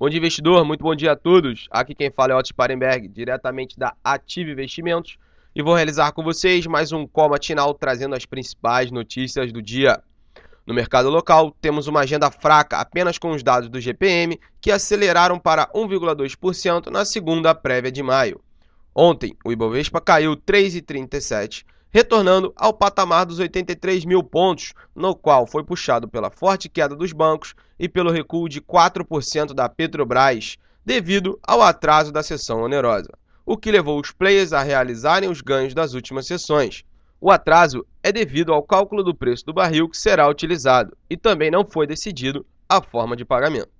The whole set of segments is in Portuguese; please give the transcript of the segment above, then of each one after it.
Bom dia, investidor. Muito bom dia a todos. Aqui quem fala é Otto Sparenberg, diretamente da Ative Investimentos, e vou realizar com vocês mais um call matinal trazendo as principais notícias do dia. No mercado local, temos uma agenda fraca apenas com os dados do GPM, que aceleraram para 1,2% na segunda prévia de maio. Ontem, o Ibovespa caiu 3,37%, retornando ao patamar dos 83 mil pontos, no qual foi puxado pela forte queda dos bancos e pelo recuo de 4% da Petrobras, devido ao atraso da sessão onerosa, o que levou os players a realizarem os ganhos das últimas sessões. O atraso é devido ao cálculo do preço do barril que será utilizado e também não foi decidido a forma de pagamento.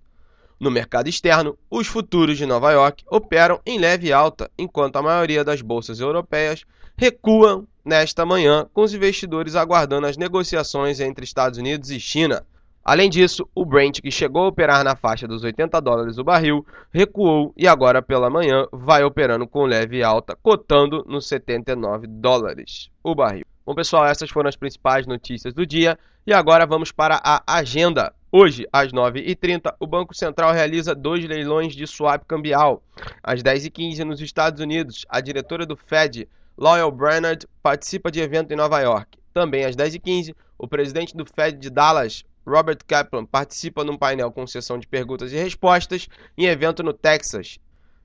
No mercado externo, os futuros de Nova York operam em leve alta, enquanto a maioria das bolsas europeias recuam nesta manhã, com os investidores aguardando as negociações entre Estados Unidos e China. Além disso, o Brent, que chegou a operar na faixa dos 80 dólares o barril, recuou e agora pela manhã vai operando com leve alta, cotando nos 79 dólares o barril. Bom, pessoal, essas foram as principais notícias do dia e agora vamos para a agenda. Hoje, às 9h30, o Banco Central realiza dois leilões de swap cambial. Às 10h15, nos Estados Unidos, a diretora do Fed, Lowell Brainerd participa de evento em Nova York. Também às 10h15, o presidente do Fed de Dallas, Robert Kaplan, participa num painel com sessão de perguntas e respostas em evento no Texas.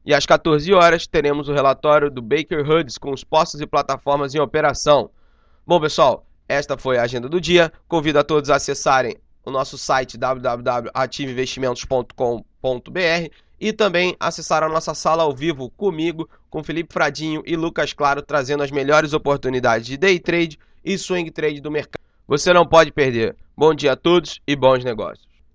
E às 14 horas teremos o relatório do Baker Hughes com os postos e plataformas em operação. Bom, pessoal, esta foi a agenda do dia. Convido a todos a acessarem o nosso site www.ativeinvestimentos.com.br e também acessar a nossa sala ao vivo comigo, com Felipe Fradinho e Lucas Claro, trazendo as melhores oportunidades de day trade e swing trade do mercado. Você não pode perder. Bom dia a todos e bons negócios.